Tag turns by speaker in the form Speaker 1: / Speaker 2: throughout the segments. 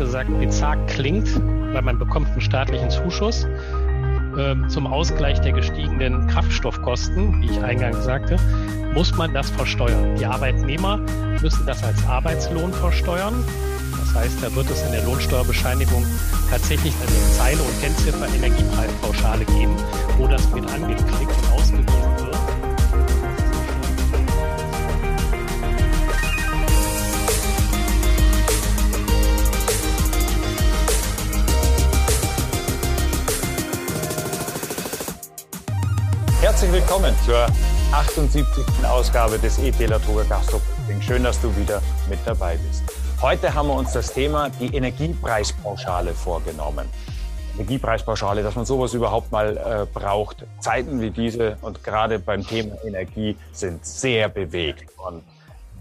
Speaker 1: gesagt bizarr klingt, weil man bekommt einen staatlichen Zuschuss äh, zum Ausgleich der gestiegenen Kraftstoffkosten, wie ich eingangs sagte, muss man das versteuern. Die Arbeitnehmer müssen das als Arbeitslohn versteuern. Das heißt, da wird es in der Lohnsteuerbescheinigung tatsächlich eine Zeile und Kennziffer Energiepreispauschale geben, wo das mit angeklickt und ausgewiesen
Speaker 2: Herzlich willkommen zur 78. Ausgabe des E-Taylor Toga Gastro Schön, dass du wieder mit dabei bist. Heute haben wir uns das Thema die Energiepreispauschale vorgenommen. Energiepreispauschale, dass man sowas überhaupt mal äh, braucht. Zeiten wie diese und gerade beim Thema Energie sind sehr bewegt. Und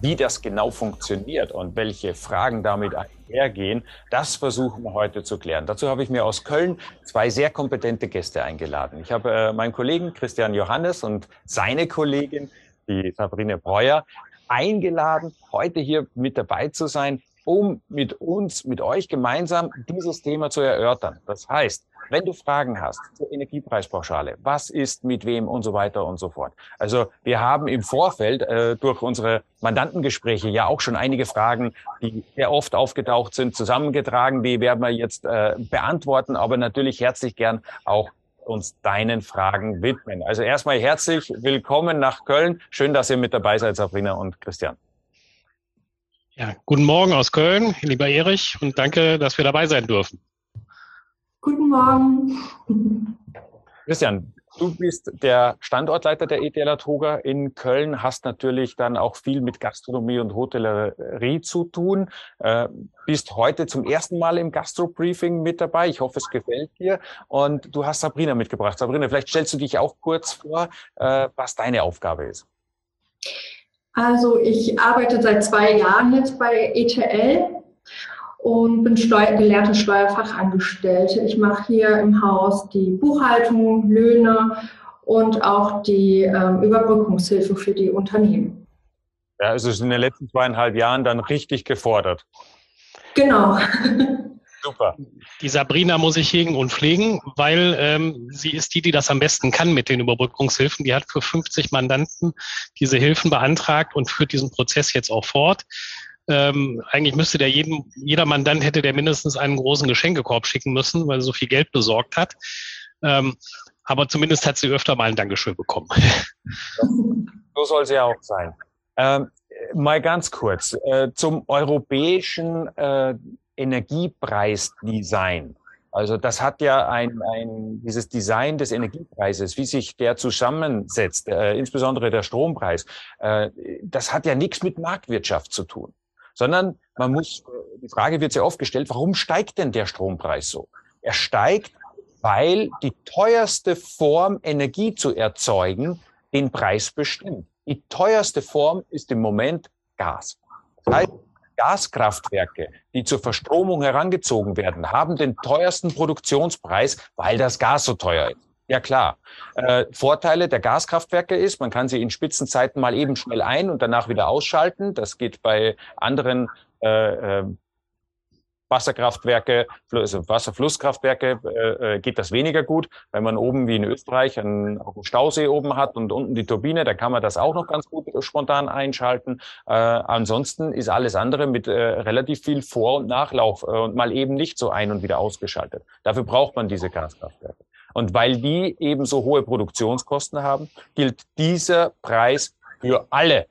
Speaker 2: wie das genau funktioniert und welche Fragen damit einhergehen, das versuchen wir heute zu klären. Dazu habe ich mir aus Köln zwei sehr kompetente Gäste eingeladen. Ich habe äh, meinen Kollegen Christian Johannes und seine Kollegin, die Sabrine Breuer, eingeladen, heute hier mit dabei zu sein, um mit uns, mit euch gemeinsam dieses Thema zu erörtern. Das heißt, wenn du Fragen hast zur Energiepreispauschale, was ist mit wem und so weiter und so fort. Also wir haben im Vorfeld äh, durch unsere Mandantengespräche ja auch schon einige Fragen, die sehr oft aufgetaucht sind, zusammengetragen. Die werden wir jetzt äh, beantworten, aber natürlich herzlich gern auch uns deinen Fragen widmen. Also erstmal herzlich willkommen nach Köln. Schön, dass ihr mit dabei seid, Sabrina und Christian.
Speaker 1: Ja, guten Morgen aus Köln, lieber Erich, und danke, dass wir dabei sein dürfen.
Speaker 3: Guten Morgen.
Speaker 2: Christian, du bist der Standortleiter der ETL Toga in Köln, hast natürlich dann auch viel mit Gastronomie und Hotellerie zu tun, äh, bist heute zum ersten Mal im Gastro-Briefing mit dabei. Ich hoffe, es gefällt dir. Und du hast Sabrina mitgebracht. Sabrina, vielleicht stellst du dich auch kurz vor, äh, was deine Aufgabe ist.
Speaker 3: Also ich arbeite seit zwei Jahren jetzt bei ETL und bin Steuer, gelehrte Steuerfachangestellte. Ich mache hier im Haus die Buchhaltung, Löhne und auch die ähm, Überbrückungshilfe für die Unternehmen.
Speaker 2: Ja, also in den letzten zweieinhalb Jahren dann richtig gefordert.
Speaker 3: Genau.
Speaker 1: Super. Die Sabrina muss ich hegen und pflegen, weil ähm, sie ist die, die das am besten kann mit den Überbrückungshilfen. Die hat für 50 Mandanten diese Hilfen beantragt und führt diesen Prozess jetzt auch fort. Ähm, eigentlich müsste der jeden, jeder Mandant hätte der mindestens einen großen Geschenkekorb schicken müssen, weil er so viel Geld besorgt hat. Ähm, aber zumindest hat sie öfter mal ein Dankeschön bekommen.
Speaker 2: So soll sie auch sein. Ähm, mal ganz kurz äh, zum europäischen äh, Energiepreisdesign. Also das hat ja ein, ein dieses Design des Energiepreises, wie sich der zusammensetzt, äh, insbesondere der Strompreis, äh, das hat ja nichts mit Marktwirtschaft zu tun, sondern man muss, die Frage wird sehr oft gestellt, warum steigt denn der Strompreis so? Er steigt, weil die teuerste Form, Energie zu erzeugen, den Preis bestimmt. Die teuerste Form ist im Moment Gas. Das heißt, Gaskraftwerke, die zur Verstromung herangezogen werden, haben den teuersten Produktionspreis, weil das Gas so teuer ist. Ja klar. Äh, Vorteile der Gaskraftwerke ist, man kann sie in Spitzenzeiten mal eben schnell ein und danach wieder ausschalten. Das geht bei anderen äh, äh Wasserkraftwerke, also Wasserflusskraftwerke äh, äh, geht das weniger gut. Wenn man oben wie in Österreich einen, einen Stausee oben hat und unten die Turbine, da kann man das auch noch ganz gut spontan einschalten. Äh, ansonsten ist alles andere mit äh, relativ viel Vor- und Nachlauf äh, und mal eben nicht so ein- und wieder ausgeschaltet. Dafür braucht man diese Gaskraftwerke. Und weil die eben so hohe Produktionskosten haben, gilt dieser Preis für alle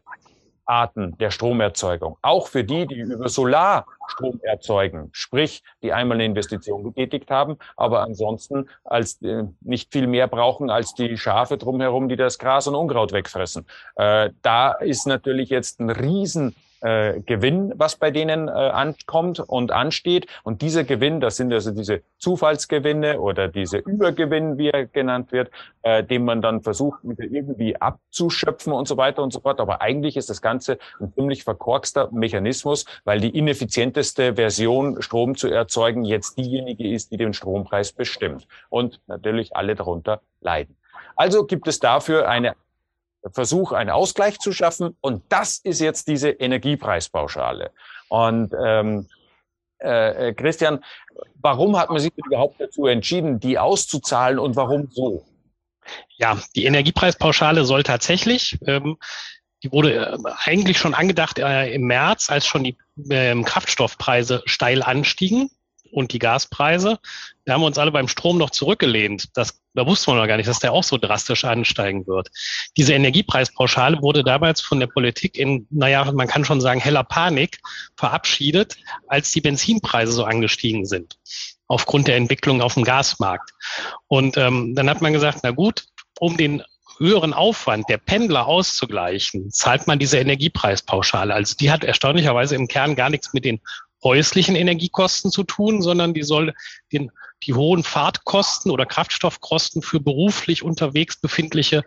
Speaker 2: Arten der Stromerzeugung, auch für die, die über Solar Strom erzeugen, sprich, die einmal eine Investition getätigt haben, aber ansonsten als äh, nicht viel mehr brauchen als die Schafe drumherum, die das Gras und Unkraut wegfressen. Äh, da ist natürlich jetzt ein riesen äh, Gewinn, was bei denen äh, ankommt und ansteht. Und dieser Gewinn, das sind also diese Zufallsgewinne oder diese Übergewinn, wie er genannt wird, äh, den man dann versucht, irgendwie abzuschöpfen und so weiter und so fort. Aber eigentlich ist das Ganze ein ziemlich verkorkster Mechanismus, weil die ineffizienteste Version, Strom zu erzeugen, jetzt diejenige ist, die den Strompreis bestimmt. Und natürlich alle darunter leiden. Also gibt es dafür eine Versuch, einen Ausgleich zu schaffen. Und das ist jetzt diese Energiepreispauschale. Und ähm, äh, Christian, warum hat man sich überhaupt dazu entschieden, die auszuzahlen und warum so?
Speaker 1: Ja, die Energiepreispauschale soll tatsächlich, ähm, die wurde äh, eigentlich schon angedacht äh, im März, als schon die äh, Kraftstoffpreise steil anstiegen und die Gaspreise. Da haben wir uns alle beim Strom noch zurückgelehnt. Das, da wussten wir noch gar nicht, dass der auch so drastisch ansteigen wird. Diese Energiepreispauschale wurde damals von der Politik in, naja, man kann schon sagen, heller Panik verabschiedet, als die Benzinpreise so angestiegen sind, aufgrund der Entwicklung auf dem Gasmarkt. Und ähm, dann hat man gesagt, na gut, um den höheren Aufwand der Pendler auszugleichen, zahlt man diese Energiepreispauschale. Also die hat erstaunlicherweise im Kern gar nichts mit den häuslichen Energiekosten zu tun, sondern die soll den, die hohen Fahrtkosten oder Kraftstoffkosten für beruflich unterwegs befindliche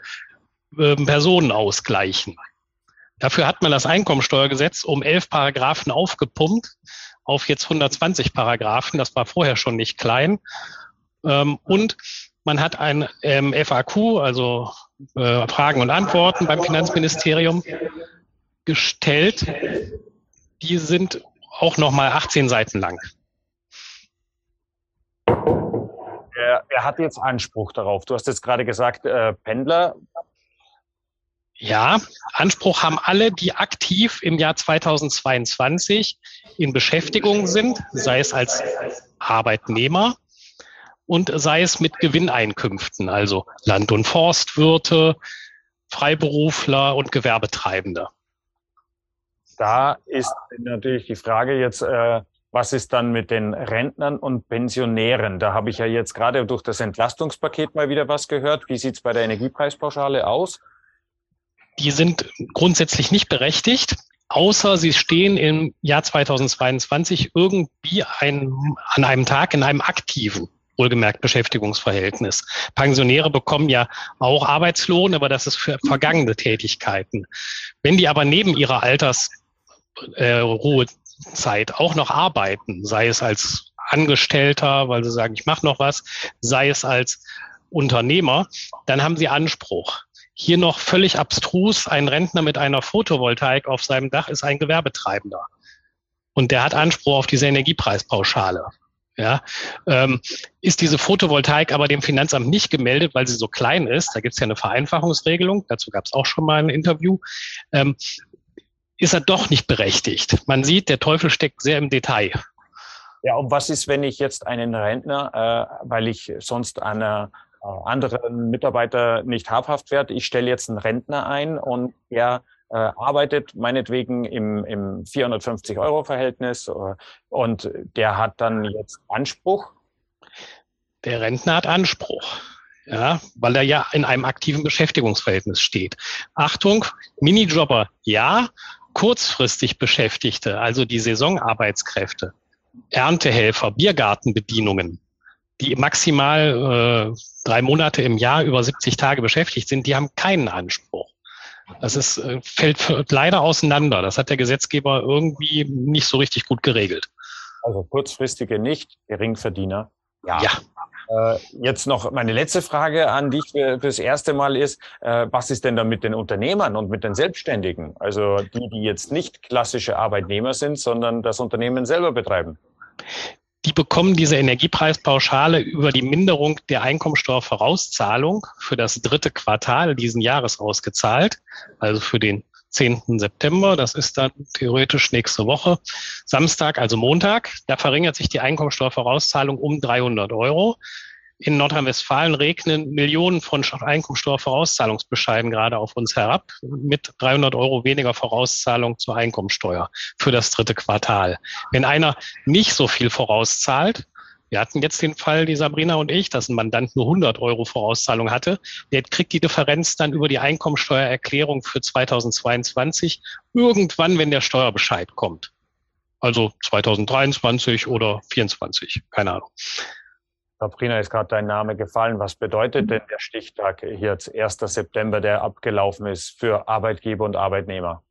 Speaker 1: äh, Personen ausgleichen. Dafür hat man das Einkommensteuergesetz um elf Paragraphen aufgepumpt auf jetzt 120 Paragraphen. Das war vorher schon nicht klein. Ähm, und man hat ein ähm, FAQ, also äh, Fragen und Antworten beim Finanzministerium gestellt. Die sind auch nochmal 18 Seiten lang.
Speaker 2: Er, er, hat jetzt Anspruch darauf. Du hast jetzt gerade gesagt, äh, Pendler.
Speaker 1: Ja, Anspruch haben alle, die aktiv im Jahr 2022 in Beschäftigung sind, sei es als Arbeitnehmer und sei es mit Gewinneinkünften, also Land- und Forstwirte, Freiberufler und Gewerbetreibende
Speaker 2: da ist natürlich die Frage jetzt, äh, was ist dann mit den Rentnern und Pensionären? Da habe ich ja jetzt gerade durch das Entlastungspaket mal wieder was gehört. Wie sieht es bei der Energiepreispauschale aus?
Speaker 1: Die sind grundsätzlich nicht berechtigt, außer sie stehen im Jahr 2022 irgendwie ein, an einem Tag in einem aktiven wohlgemerkt Beschäftigungsverhältnis. Pensionäre bekommen ja auch Arbeitslohn, aber das ist für vergangene Tätigkeiten. Wenn die aber neben ihrer Alters äh, Ruhezeit auch noch arbeiten, sei es als Angestellter, weil sie sagen, ich mache noch was, sei es als Unternehmer, dann haben sie Anspruch. Hier noch völlig abstrus, ein Rentner mit einer Photovoltaik auf seinem Dach ist ein Gewerbetreibender. Und der hat Anspruch auf diese Energiepreispauschale. Ja, ähm, ist diese Photovoltaik aber dem Finanzamt nicht gemeldet, weil sie so klein ist, da gibt es ja eine Vereinfachungsregelung, dazu gab es auch schon mal ein Interview, ähm, ist er doch nicht berechtigt. Man sieht, der Teufel steckt sehr im Detail.
Speaker 2: Ja, und was ist, wenn ich jetzt einen Rentner, äh, weil ich sonst einer äh, anderen Mitarbeiter nicht habhaft werde, ich stelle jetzt einen Rentner ein und er äh, arbeitet meinetwegen im, im 450-Euro-Verhältnis äh, und der hat dann jetzt Anspruch?
Speaker 1: Der Rentner hat Anspruch ja, weil er ja in einem aktiven Beschäftigungsverhältnis steht. Achtung, Minijobber ja, kurzfristig Beschäftigte, also die Saisonarbeitskräfte, Erntehelfer, Biergartenbedienungen, die maximal äh, drei Monate im Jahr über 70 Tage beschäftigt sind, die haben keinen Anspruch. Das ist, äh, fällt leider auseinander. Das hat der Gesetzgeber irgendwie nicht so richtig gut geregelt.
Speaker 2: Also kurzfristige nicht, Geringverdiener. Ja. ja. Äh, jetzt noch meine letzte Frage an dich für, fürs erste Mal ist, äh, was ist denn da mit den Unternehmern und mit den Selbstständigen? Also die, die jetzt nicht klassische Arbeitnehmer sind, sondern das Unternehmen selber betreiben.
Speaker 1: Die bekommen diese Energiepreispauschale über die Minderung der Einkommensteuervorauszahlung für das dritte Quartal diesen Jahres ausgezahlt, also für den 10. September. Das ist dann theoretisch nächste Woche. Samstag, also Montag. Da verringert sich die Einkommensteuervorauszahlung um 300 Euro. In Nordrhein-Westfalen regnen Millionen von Einkommensteuervorauszahlungsbescheiden gerade auf uns herab mit 300 Euro weniger Vorauszahlung zur Einkommensteuer für das dritte Quartal. Wenn einer nicht so viel vorauszahlt, wir hatten jetzt den Fall, die Sabrina und ich, dass ein Mandant nur 100 Euro Vorauszahlung hatte. Der kriegt die Differenz dann über die Einkommensteuererklärung für 2022 irgendwann, wenn der Steuerbescheid kommt. Also 2023 oder 2024, keine Ahnung.
Speaker 2: Sabrina, ist gerade dein Name gefallen. Was bedeutet denn der Stichtag jetzt 1. September, der abgelaufen ist für Arbeitgeber und Arbeitnehmer?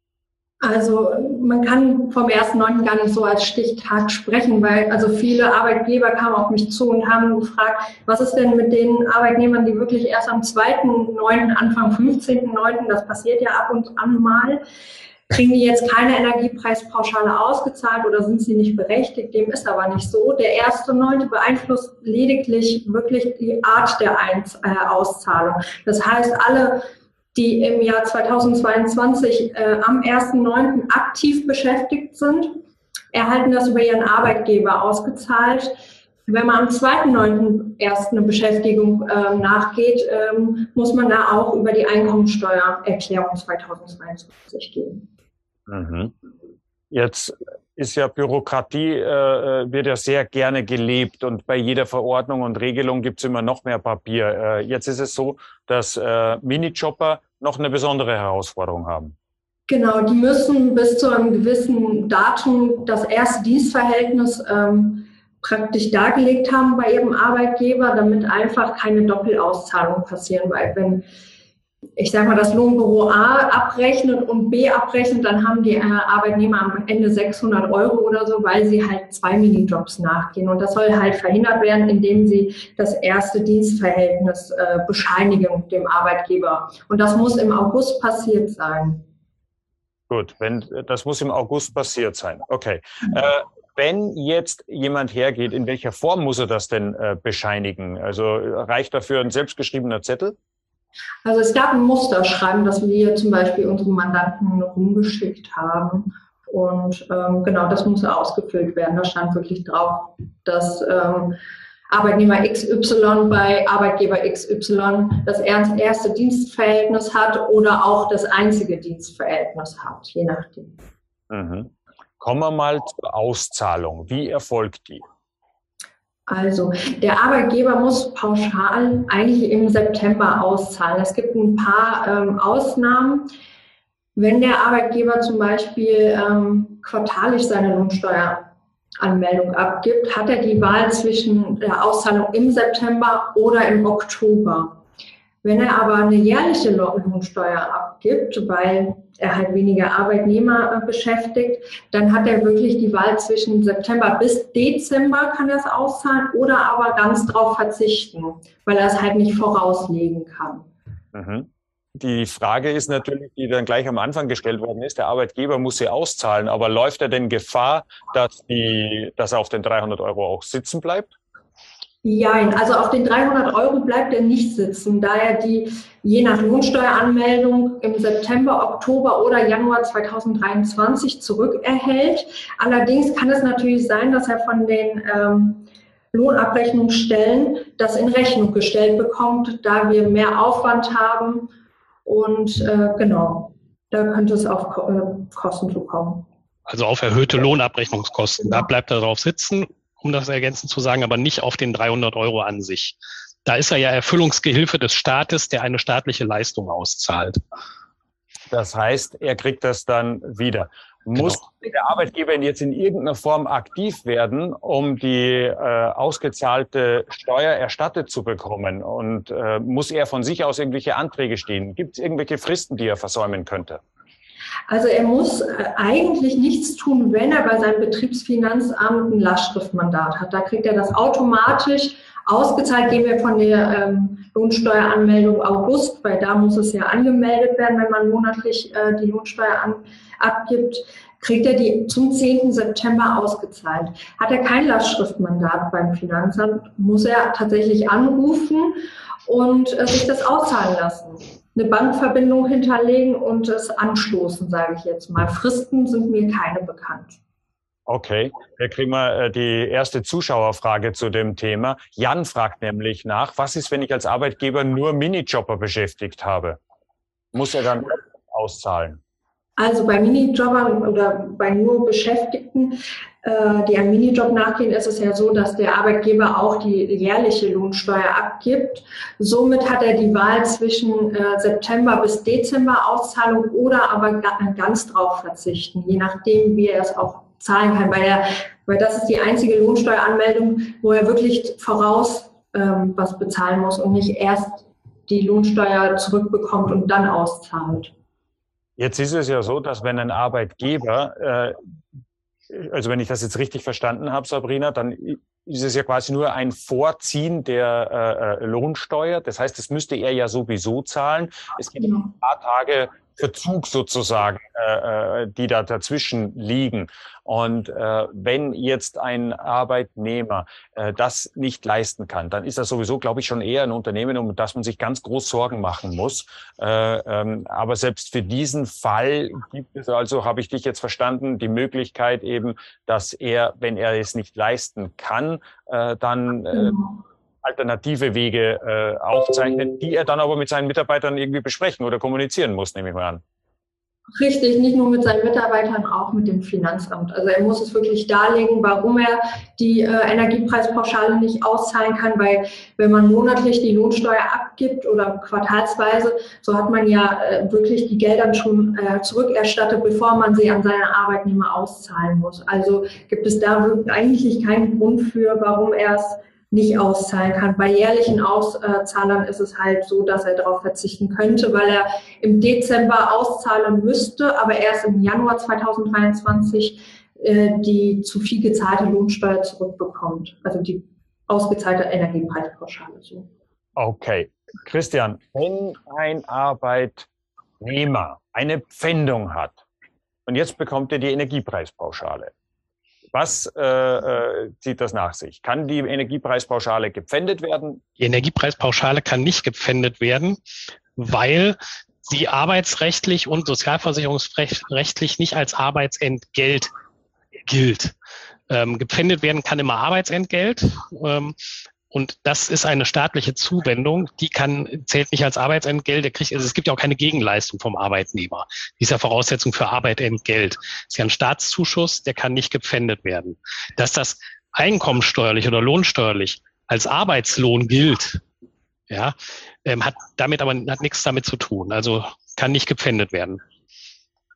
Speaker 3: Also man kann vom 1.9. gar nicht so als Stichtag sprechen, weil also viele Arbeitgeber kamen auf mich zu und haben gefragt, was ist denn mit den Arbeitnehmern, die wirklich erst am 2.9., Anfang 15.9., das passiert ja ab und an mal, kriegen die jetzt keine Energiepreispauschale ausgezahlt oder sind sie nicht berechtigt. Dem ist aber nicht so. Der erste Neunte beeinflusst lediglich wirklich die Art der äh, Auszahlung. Das heißt, alle, die im Jahr 2022 äh, am 1.9. aktiv beschäftigt sind, erhalten das über ihren Arbeitgeber ausgezahlt. Wenn man am 2.9. erst eine Beschäftigung äh, nachgeht, ähm, muss man da auch über die Einkommensteuererklärung 2022 gehen.
Speaker 2: Mhm. Jetzt ist ja Bürokratie, äh, äh, wird ja sehr gerne gelebt und bei jeder Verordnung und Regelung gibt es immer noch mehr Papier. Äh, jetzt ist es so, dass äh, Minijobber noch eine besondere Herausforderung haben.
Speaker 3: Genau, die müssen bis zu einem gewissen Datum das erste Dienstverhältnis ähm, praktisch dargelegt haben bei ihrem Arbeitgeber, damit einfach keine Doppelauszahlungen passieren, weil wenn ich sage mal, das Lohnbüro A abrechnet und B abrechnet, dann haben die äh, Arbeitnehmer am Ende 600 Euro oder so, weil sie halt zwei Minijobs nachgehen. Und das soll halt verhindert werden, indem sie das erste Dienstverhältnis äh, bescheinigen dem Arbeitgeber. Und das muss im August passiert sein.
Speaker 2: Gut, wenn das muss im August passiert sein. Okay. Äh, wenn jetzt jemand hergeht, in welcher Form muss er das denn äh, bescheinigen? Also reicht dafür ein selbstgeschriebener Zettel?
Speaker 3: Also es gab ein Musterschreiben, das wir zum Beispiel unseren Mandanten rumgeschickt haben. Und ähm, genau, das muss ausgefüllt werden. Da stand wirklich drauf, dass ähm, Arbeitnehmer XY bei Arbeitgeber XY das erste Dienstverhältnis hat oder auch das einzige Dienstverhältnis hat, je nachdem.
Speaker 2: Mhm. Kommen wir mal zur Auszahlung. Wie erfolgt die?
Speaker 3: Also, der Arbeitgeber muss pauschal eigentlich im September auszahlen. Es gibt ein paar ähm, Ausnahmen. Wenn der Arbeitgeber zum Beispiel ähm, quartalig seine Lohnsteueranmeldung abgibt, hat er die Wahl zwischen der Auszahlung im September oder im Oktober. Wenn er aber eine jährliche Lohnsteuer abgibt, weil er halt weniger Arbeitnehmer äh, beschäftigt, dann hat er wirklich die Wahl zwischen September bis Dezember kann er es auszahlen oder aber ganz drauf verzichten, weil er es halt nicht vorauslegen kann.
Speaker 2: Mhm. Die Frage ist natürlich, die dann gleich am Anfang gestellt worden ist, der Arbeitgeber muss sie auszahlen, aber läuft er denn Gefahr, dass, die, dass er auf den 300 Euro auch sitzen bleibt?
Speaker 3: Nein, also auf den 300 Euro bleibt er nicht sitzen, da er die je nach Lohnsteueranmeldung im September, Oktober oder Januar 2023 zurückerhält. Allerdings kann es natürlich sein, dass er von den ähm, Lohnabrechnungsstellen das in Rechnung gestellt bekommt, da wir mehr Aufwand haben. Und äh, genau, da könnte es auf äh, Kosten zukommen.
Speaker 1: Also auf erhöhte Lohnabrechnungskosten. Da bleibt er drauf sitzen um das ergänzend zu sagen, aber nicht auf den 300 Euro an sich. Da ist er ja Erfüllungsgehilfe des Staates, der eine staatliche Leistung auszahlt.
Speaker 2: Das heißt, er kriegt das dann wieder. Muss genau. der Arbeitgeber jetzt in irgendeiner Form aktiv werden, um die äh, ausgezahlte Steuer erstattet zu bekommen? Und äh, muss er von sich aus irgendwelche Anträge stehen? Gibt es irgendwelche Fristen, die er versäumen könnte?
Speaker 3: Also er muss äh, eigentlich nichts tun, wenn er bei seinem Betriebsfinanzamt ein Lastschriftmandat hat. Da kriegt er das automatisch ausgezahlt. Gehen wir von der ähm, Lohnsteueranmeldung August, weil da muss es ja angemeldet werden, wenn man monatlich äh, die Lohnsteuer an, abgibt kriegt er die zum 10. September ausgezahlt. Hat er kein Lastschriftmandat beim Finanzamt, muss er tatsächlich anrufen und äh, sich das auszahlen lassen eine Bankverbindung hinterlegen und es anstoßen, sage ich jetzt mal. Fristen sind mir keine bekannt.
Speaker 2: Okay, da kriegen wir äh, die erste Zuschauerfrage zu dem Thema. Jan fragt nämlich nach, was ist, wenn ich als Arbeitgeber nur Minijobber beschäftigt habe? Muss er dann auszahlen?
Speaker 3: Also bei Minijobbern oder bei nur Beschäftigten, äh, die einem Minijob nachgehen, ist es ja so, dass der Arbeitgeber auch die jährliche Lohnsteuer abgibt. Somit hat er die Wahl zwischen äh, September bis Dezember Auszahlung oder aber ganz drauf verzichten, je nachdem, wie er es auch zahlen kann, weil, er, weil das ist die einzige Lohnsteueranmeldung, wo er wirklich voraus ähm, was bezahlen muss und nicht erst die Lohnsteuer zurückbekommt und dann auszahlt.
Speaker 2: Jetzt ist es ja so, dass wenn ein Arbeitgeber, äh, also wenn ich das jetzt richtig verstanden habe, Sabrina, dann ist es ja quasi nur ein Vorziehen der äh, äh Lohnsteuer. Das heißt, das müsste er ja sowieso zahlen. Es gibt genau. ein paar Tage Verzug sozusagen, äh, äh, die da dazwischen liegen. Und äh, wenn jetzt ein Arbeitnehmer äh, das nicht leisten kann, dann ist das sowieso, glaube ich, schon eher ein Unternehmen, um das man sich ganz groß Sorgen machen muss. Äh, ähm, aber selbst für diesen Fall gibt es also, habe ich dich jetzt verstanden, die Möglichkeit eben, dass er, wenn er es nicht leisten kann, äh, dann äh, genau. Alternative Wege äh, aufzeichnet, die er dann aber mit seinen Mitarbeitern irgendwie besprechen oder kommunizieren muss, nehme ich mal an.
Speaker 3: Richtig, nicht nur mit seinen Mitarbeitern, auch mit dem Finanzamt. Also er muss es wirklich darlegen, warum er die äh, Energiepreispauschale nicht auszahlen kann, weil wenn man monatlich die Lohnsteuer abgibt oder quartalsweise, so hat man ja äh, wirklich die Gelder schon äh, zurückerstattet, bevor man sie an seine Arbeitnehmer auszahlen muss. Also gibt es da eigentlich keinen Grund für, warum er es nicht auszahlen kann. Bei jährlichen Auszahlern ist es halt so, dass er darauf verzichten könnte, weil er im Dezember auszahlen müsste, aber erst im Januar 2023 äh, die zu viel gezahlte Lohnsteuer zurückbekommt, also die ausgezahlte Energiepreispauschale. So.
Speaker 2: Okay, Christian, wenn ein Arbeitnehmer eine Pfändung hat und jetzt bekommt er die Energiepreispauschale, was äh, äh, zieht das nach sich? Kann die Energiepreispauschale gepfändet werden?
Speaker 1: Die Energiepreispauschale kann nicht gepfändet werden, weil sie arbeitsrechtlich und sozialversicherungsrechtlich nicht als Arbeitsentgelt gilt. Ähm, gepfändet werden kann immer Arbeitsentgelt. Ähm, und das ist eine staatliche Zuwendung, die kann, zählt nicht als Arbeitsentgelt. Der kriegt, also es gibt ja auch keine Gegenleistung vom Arbeitnehmer. Die ist ja Voraussetzung für Arbeitentgelt. Das ist ja ein Staatszuschuss, der kann nicht gepfändet werden. Dass das einkommensteuerlich oder lohnsteuerlich als Arbeitslohn gilt, ja, ähm, hat damit aber hat nichts damit zu tun. Also kann nicht gepfändet werden.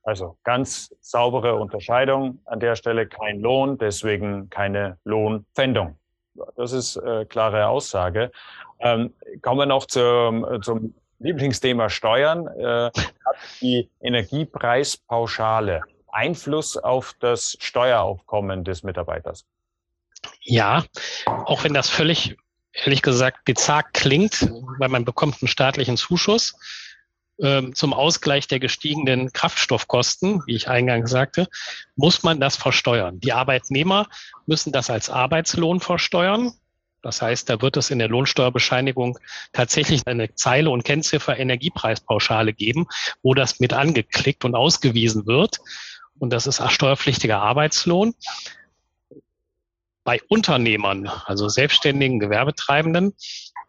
Speaker 2: Also ganz saubere Unterscheidung an der Stelle, kein Lohn, deswegen keine Lohnpfändung. Das ist äh, klare Aussage. Ähm, kommen wir noch zum, zum Lieblingsthema Steuern. Äh, hat die Energiepreispauschale Einfluss auf das Steueraufkommen des Mitarbeiters?
Speaker 1: Ja, auch wenn das völlig, ehrlich gesagt, bizarr klingt, weil man bekommt einen staatlichen Zuschuss zum Ausgleich der gestiegenen Kraftstoffkosten, wie ich eingangs sagte, muss man das versteuern. Die Arbeitnehmer müssen das als Arbeitslohn versteuern. Das heißt, da wird es in der Lohnsteuerbescheinigung tatsächlich eine Zeile und Kennziffer Energiepreispauschale geben, wo das mit angeklickt und ausgewiesen wird. Und das ist steuerpflichtiger Arbeitslohn. Bei Unternehmern, also selbstständigen Gewerbetreibenden,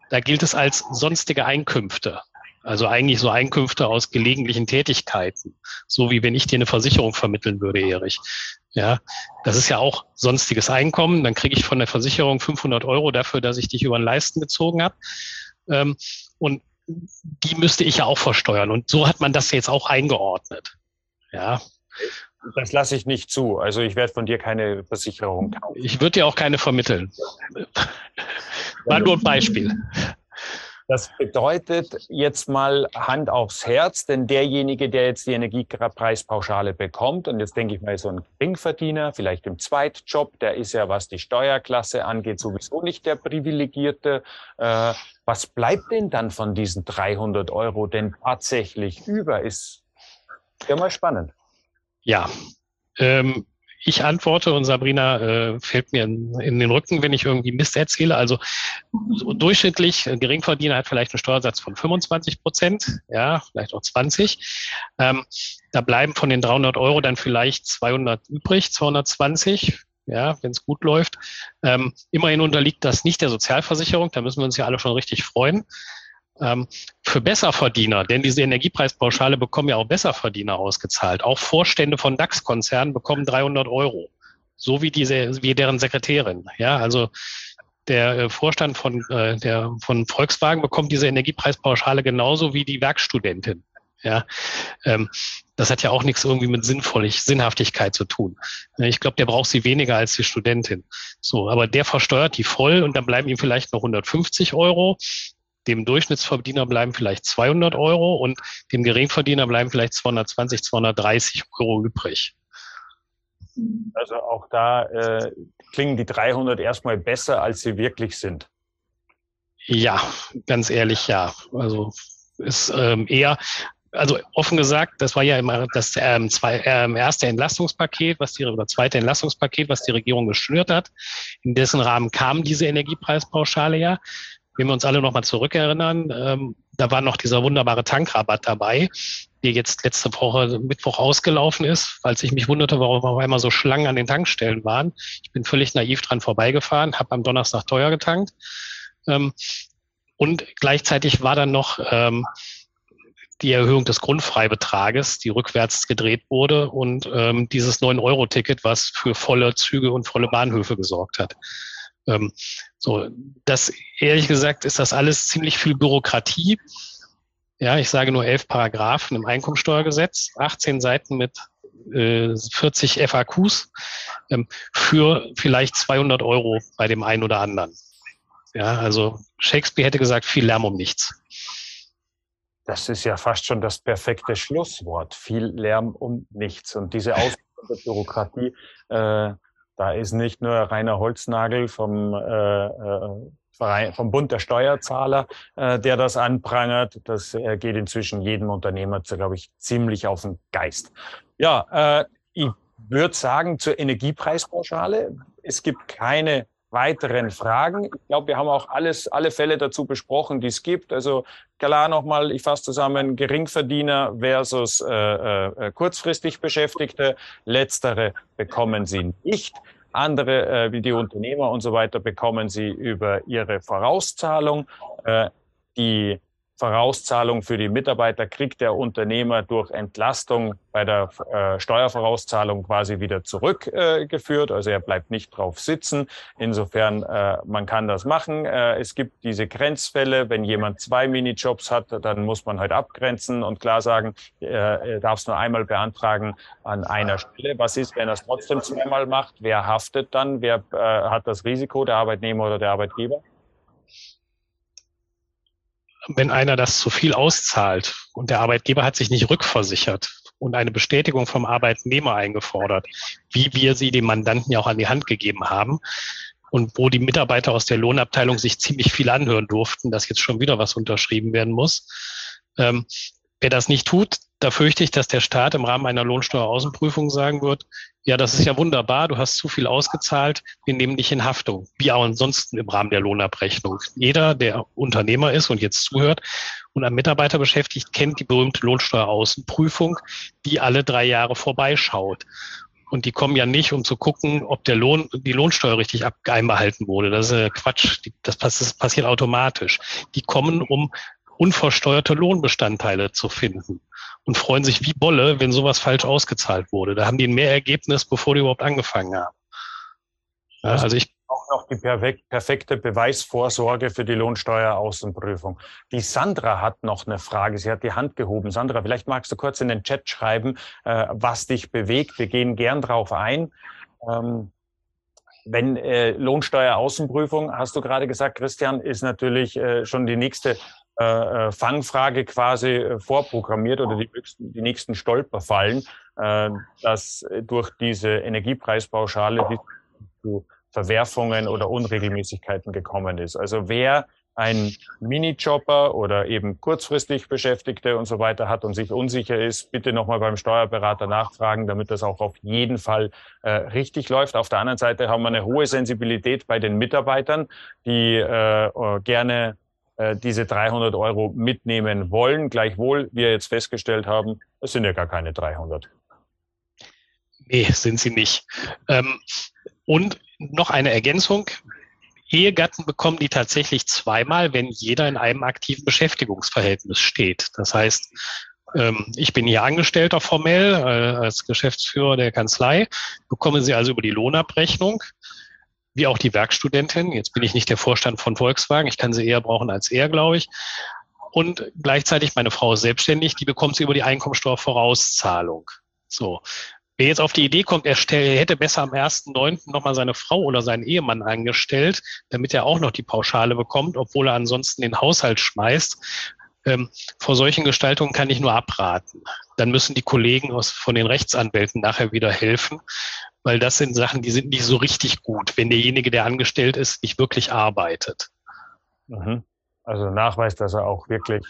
Speaker 1: da gilt es als sonstige Einkünfte. Also eigentlich so Einkünfte aus gelegentlichen Tätigkeiten. So wie wenn ich dir eine Versicherung vermitteln würde, Erich. Ja, das ist ja auch sonstiges Einkommen. Dann kriege ich von der Versicherung 500 Euro dafür, dass ich dich über den Leisten gezogen habe. Ähm, und die müsste ich ja auch versteuern. Und so hat man das jetzt auch eingeordnet. Ja.
Speaker 2: Das lasse ich nicht zu. Also ich werde von dir keine Versicherung
Speaker 1: kaufen. Ich würde dir auch keine vermitteln. War nur ein Beispiel.
Speaker 2: Das bedeutet jetzt mal Hand aufs Herz, denn derjenige, der jetzt die Energiepreispauschale bekommt, und jetzt denke ich mal so ein Geringverdiener, vielleicht im Zweitjob, der ist ja, was die Steuerklasse angeht, sowieso nicht der Privilegierte. Äh, was bleibt denn dann von diesen 300 Euro denn tatsächlich über? Ist ja mal spannend.
Speaker 1: Ja, ähm, ich antworte und Sabrina äh, fällt mir in, in, den Rücken, wenn ich irgendwie Mist erzähle. Also so durchschnittlich, ein Geringverdiener hat vielleicht einen Steuersatz von 25 Prozent, ja, vielleicht auch 20. Ähm, da bleiben von den 300 Euro dann vielleicht 200 übrig, 220 ja, wenn es gut läuft. Ähm, immerhin unterliegt das nicht der Sozialversicherung, da müssen wir uns ja alle schon richtig freuen ähm, für Besserverdiener, denn diese Energiepreispauschale bekommen ja auch Besserverdiener ausgezahlt. Auch Vorstände von DAX-Konzernen bekommen 300 Euro, so wie diese, wie deren Sekretärin. Ja, also der äh, Vorstand von, äh, der, von Volkswagen bekommt diese Energiepreispauschale genauso wie die Werkstudentin. Ja, ähm, das hat ja auch nichts irgendwie mit Sinnvollig, Sinnhaftigkeit zu tun. Ich glaube, der braucht sie weniger als die Studentin. So, aber der versteuert die voll und dann bleiben ihm vielleicht noch 150 Euro dem Durchschnittsverdiener bleiben vielleicht 200 Euro und dem Geringverdiener bleiben vielleicht 220, 230 Euro übrig.
Speaker 2: Also auch da äh, klingen die 300 erstmal besser, als sie wirklich sind.
Speaker 1: Ja, ganz ehrlich, ja. Also ist ähm, eher, also offen gesagt, das war ja immer das ähm, zwei, ähm, erste Entlastungspaket, was die oder zweite Entlastungspaket, was die Regierung geschnürt hat. In dessen Rahmen kam diese Energiepreispauschale ja. Wenn wir uns alle nochmal zurückerinnern, ähm, da war noch dieser wunderbare Tankrabatt dabei, der jetzt letzte Woche Mittwoch ausgelaufen ist, weil ich mich wunderte, warum auf einmal so Schlangen an den Tankstellen waren. Ich bin völlig naiv dran vorbeigefahren, habe am Donnerstag teuer getankt. Ähm, und gleichzeitig war dann noch ähm, die Erhöhung des Grundfreibetrages, die rückwärts gedreht wurde und ähm, dieses 9-Euro-Ticket, was für volle Züge und volle Bahnhöfe gesorgt hat. Ähm, so, das ehrlich gesagt ist das alles ziemlich viel Bürokratie. Ja, ich sage nur elf Paragraphen im Einkommensteuergesetz, 18 Seiten mit äh, 40 FAQs ähm, für vielleicht 200 Euro bei dem einen oder anderen. Ja, also Shakespeare hätte gesagt, viel Lärm um nichts.
Speaker 2: Das ist ja fast schon das perfekte Schlusswort. Viel Lärm um nichts. Und diese Bürokratie, äh, da ist nicht nur Rainer Holznagel vom, äh, äh, vom Bund der Steuerzahler, äh, der das anprangert. Das äh, geht inzwischen jedem Unternehmer, glaube ich, ziemlich auf den Geist. Ja, äh, ich würde sagen zur Energiepreispauschale. Es gibt keine weiteren Fragen. Ich glaube, wir haben auch alles, alle Fälle dazu besprochen, die es gibt. Also klar nochmal, ich fasse zusammen, Geringverdiener versus äh, äh, kurzfristig Beschäftigte. Letztere bekommen sie nicht. Andere, äh, wie die Unternehmer und so weiter, bekommen sie über ihre Vorauszahlung. Äh, die Vorauszahlung für die Mitarbeiter kriegt der Unternehmer durch Entlastung bei der äh, Steuervorauszahlung quasi wieder zurückgeführt. Äh, also er bleibt nicht drauf sitzen. Insofern, äh, man kann das machen. Äh, es gibt diese Grenzfälle. Wenn jemand zwei Minijobs hat, dann muss man halt abgrenzen und klar sagen, äh, er darf es nur einmal beantragen an einer Stelle. Was ist, wenn er es trotzdem zweimal macht? Wer haftet dann? Wer äh, hat das Risiko, der Arbeitnehmer oder der Arbeitgeber?
Speaker 1: Wenn einer das zu viel auszahlt und der Arbeitgeber hat sich nicht rückversichert und eine Bestätigung vom Arbeitnehmer eingefordert, wie wir sie dem Mandanten ja auch an die Hand gegeben haben und wo die Mitarbeiter aus der Lohnabteilung sich ziemlich viel anhören durften, dass jetzt schon wieder was unterschrieben werden muss. Ähm, wer das nicht tut, da fürchte ich, dass der Staat im Rahmen einer Lohnsteueraußenprüfung sagen wird, ja, das ist ja wunderbar, du hast zu viel ausgezahlt, wir nehmen dich in Haftung, wie auch ansonsten im Rahmen der Lohnabrechnung. Jeder, der Unternehmer ist und jetzt zuhört und einen Mitarbeiter beschäftigt, kennt die berühmte Lohnsteueraußenprüfung, die alle drei Jahre vorbeischaut. Und die kommen ja nicht, um zu gucken, ob der Lohn, die Lohnsteuer richtig einbehalten wurde. Das ist Quatsch. Das passiert automatisch. Die kommen, um unversteuerte Lohnbestandteile zu finden und freuen sich wie Bolle, wenn sowas falsch ausgezahlt wurde. Da haben die ein Mehrergebnis, bevor die überhaupt angefangen haben.
Speaker 2: Ja, also ich auch noch die perfekte Beweisvorsorge für die Lohnsteueraußenprüfung. Die Sandra hat noch eine Frage. Sie hat die Hand gehoben. Sandra, vielleicht magst du kurz in den Chat schreiben, äh, was dich bewegt. Wir gehen gern drauf ein. Ähm, wenn äh, Lohnsteueraußenprüfung, hast du gerade gesagt, Christian, ist natürlich äh, schon die nächste äh, äh, Fangfrage quasi äh, vorprogrammiert oder die, die nächsten Stolperfallen, äh, dass durch diese Energiepreispauschale zu Verwerfungen oder Unregelmäßigkeiten gekommen ist. Also wer ein Minijobber oder eben kurzfristig Beschäftigte und so weiter hat und sich unsicher ist, bitte nochmal beim Steuerberater nachfragen, damit das auch auf jeden Fall äh, richtig läuft. Auf der anderen Seite haben wir eine hohe Sensibilität bei den Mitarbeitern, die äh, gerne äh, diese 300 Euro mitnehmen wollen. Gleichwohl wir jetzt festgestellt haben, es sind ja gar keine 300.
Speaker 1: Nee, sind sie nicht. Ähm, und noch eine Ergänzung. Ehegatten bekommen die tatsächlich zweimal, wenn jeder in einem aktiven Beschäftigungsverhältnis steht. Das heißt, ähm, ich bin hier Angestellter formell äh, als Geschäftsführer der Kanzlei, bekomme sie also über die Lohnabrechnung wie auch die Werkstudentin. Jetzt bin ich nicht der Vorstand von Volkswagen. Ich kann sie eher brauchen als er, glaube ich. Und gleichzeitig meine Frau ist selbstständig. Die bekommt sie über die Einkommensteuervorauszahlung. So. Wer jetzt auf die Idee kommt, er hätte besser am 1.9. nochmal seine Frau oder seinen Ehemann angestellt, damit er auch noch die Pauschale bekommt, obwohl er ansonsten den Haushalt schmeißt. Ähm, vor solchen Gestaltungen kann ich nur abraten. Dann müssen die Kollegen aus, von den Rechtsanwälten nachher wieder helfen, weil das sind Sachen, die sind nicht so richtig gut, wenn derjenige, der angestellt ist, nicht wirklich arbeitet.
Speaker 2: Mhm. Also Nachweis, dass er auch wirklich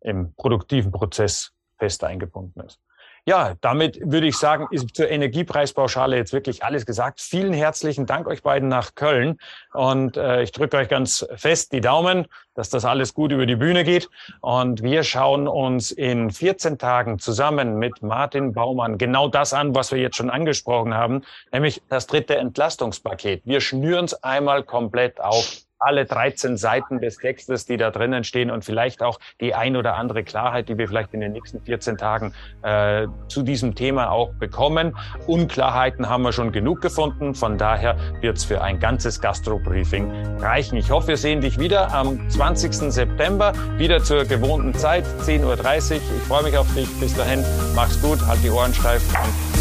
Speaker 2: im produktiven Prozess fest eingebunden ist. Ja, damit würde ich sagen, ist zur Energiepreispauschale jetzt wirklich alles gesagt. Vielen herzlichen Dank euch beiden nach Köln und äh, ich drücke euch ganz fest die Daumen, dass das alles gut über die Bühne geht. Und wir schauen uns in 14 Tagen zusammen mit Martin Baumann genau das an, was wir jetzt schon angesprochen haben, nämlich das dritte Entlastungspaket. Wir schnüren es einmal komplett auf alle 13 Seiten des Textes, die da drinnen stehen und vielleicht auch die ein oder andere Klarheit, die wir vielleicht in den nächsten 14 Tagen äh, zu diesem Thema auch bekommen. Unklarheiten haben wir schon genug gefunden. Von daher wird es für ein ganzes Gastro-Briefing reichen. Ich hoffe, wir sehen dich wieder am 20. September, wieder zur gewohnten Zeit, 10.30 Uhr. Ich freue mich auf dich. Bis dahin, mach's gut, halt die Ohren steif und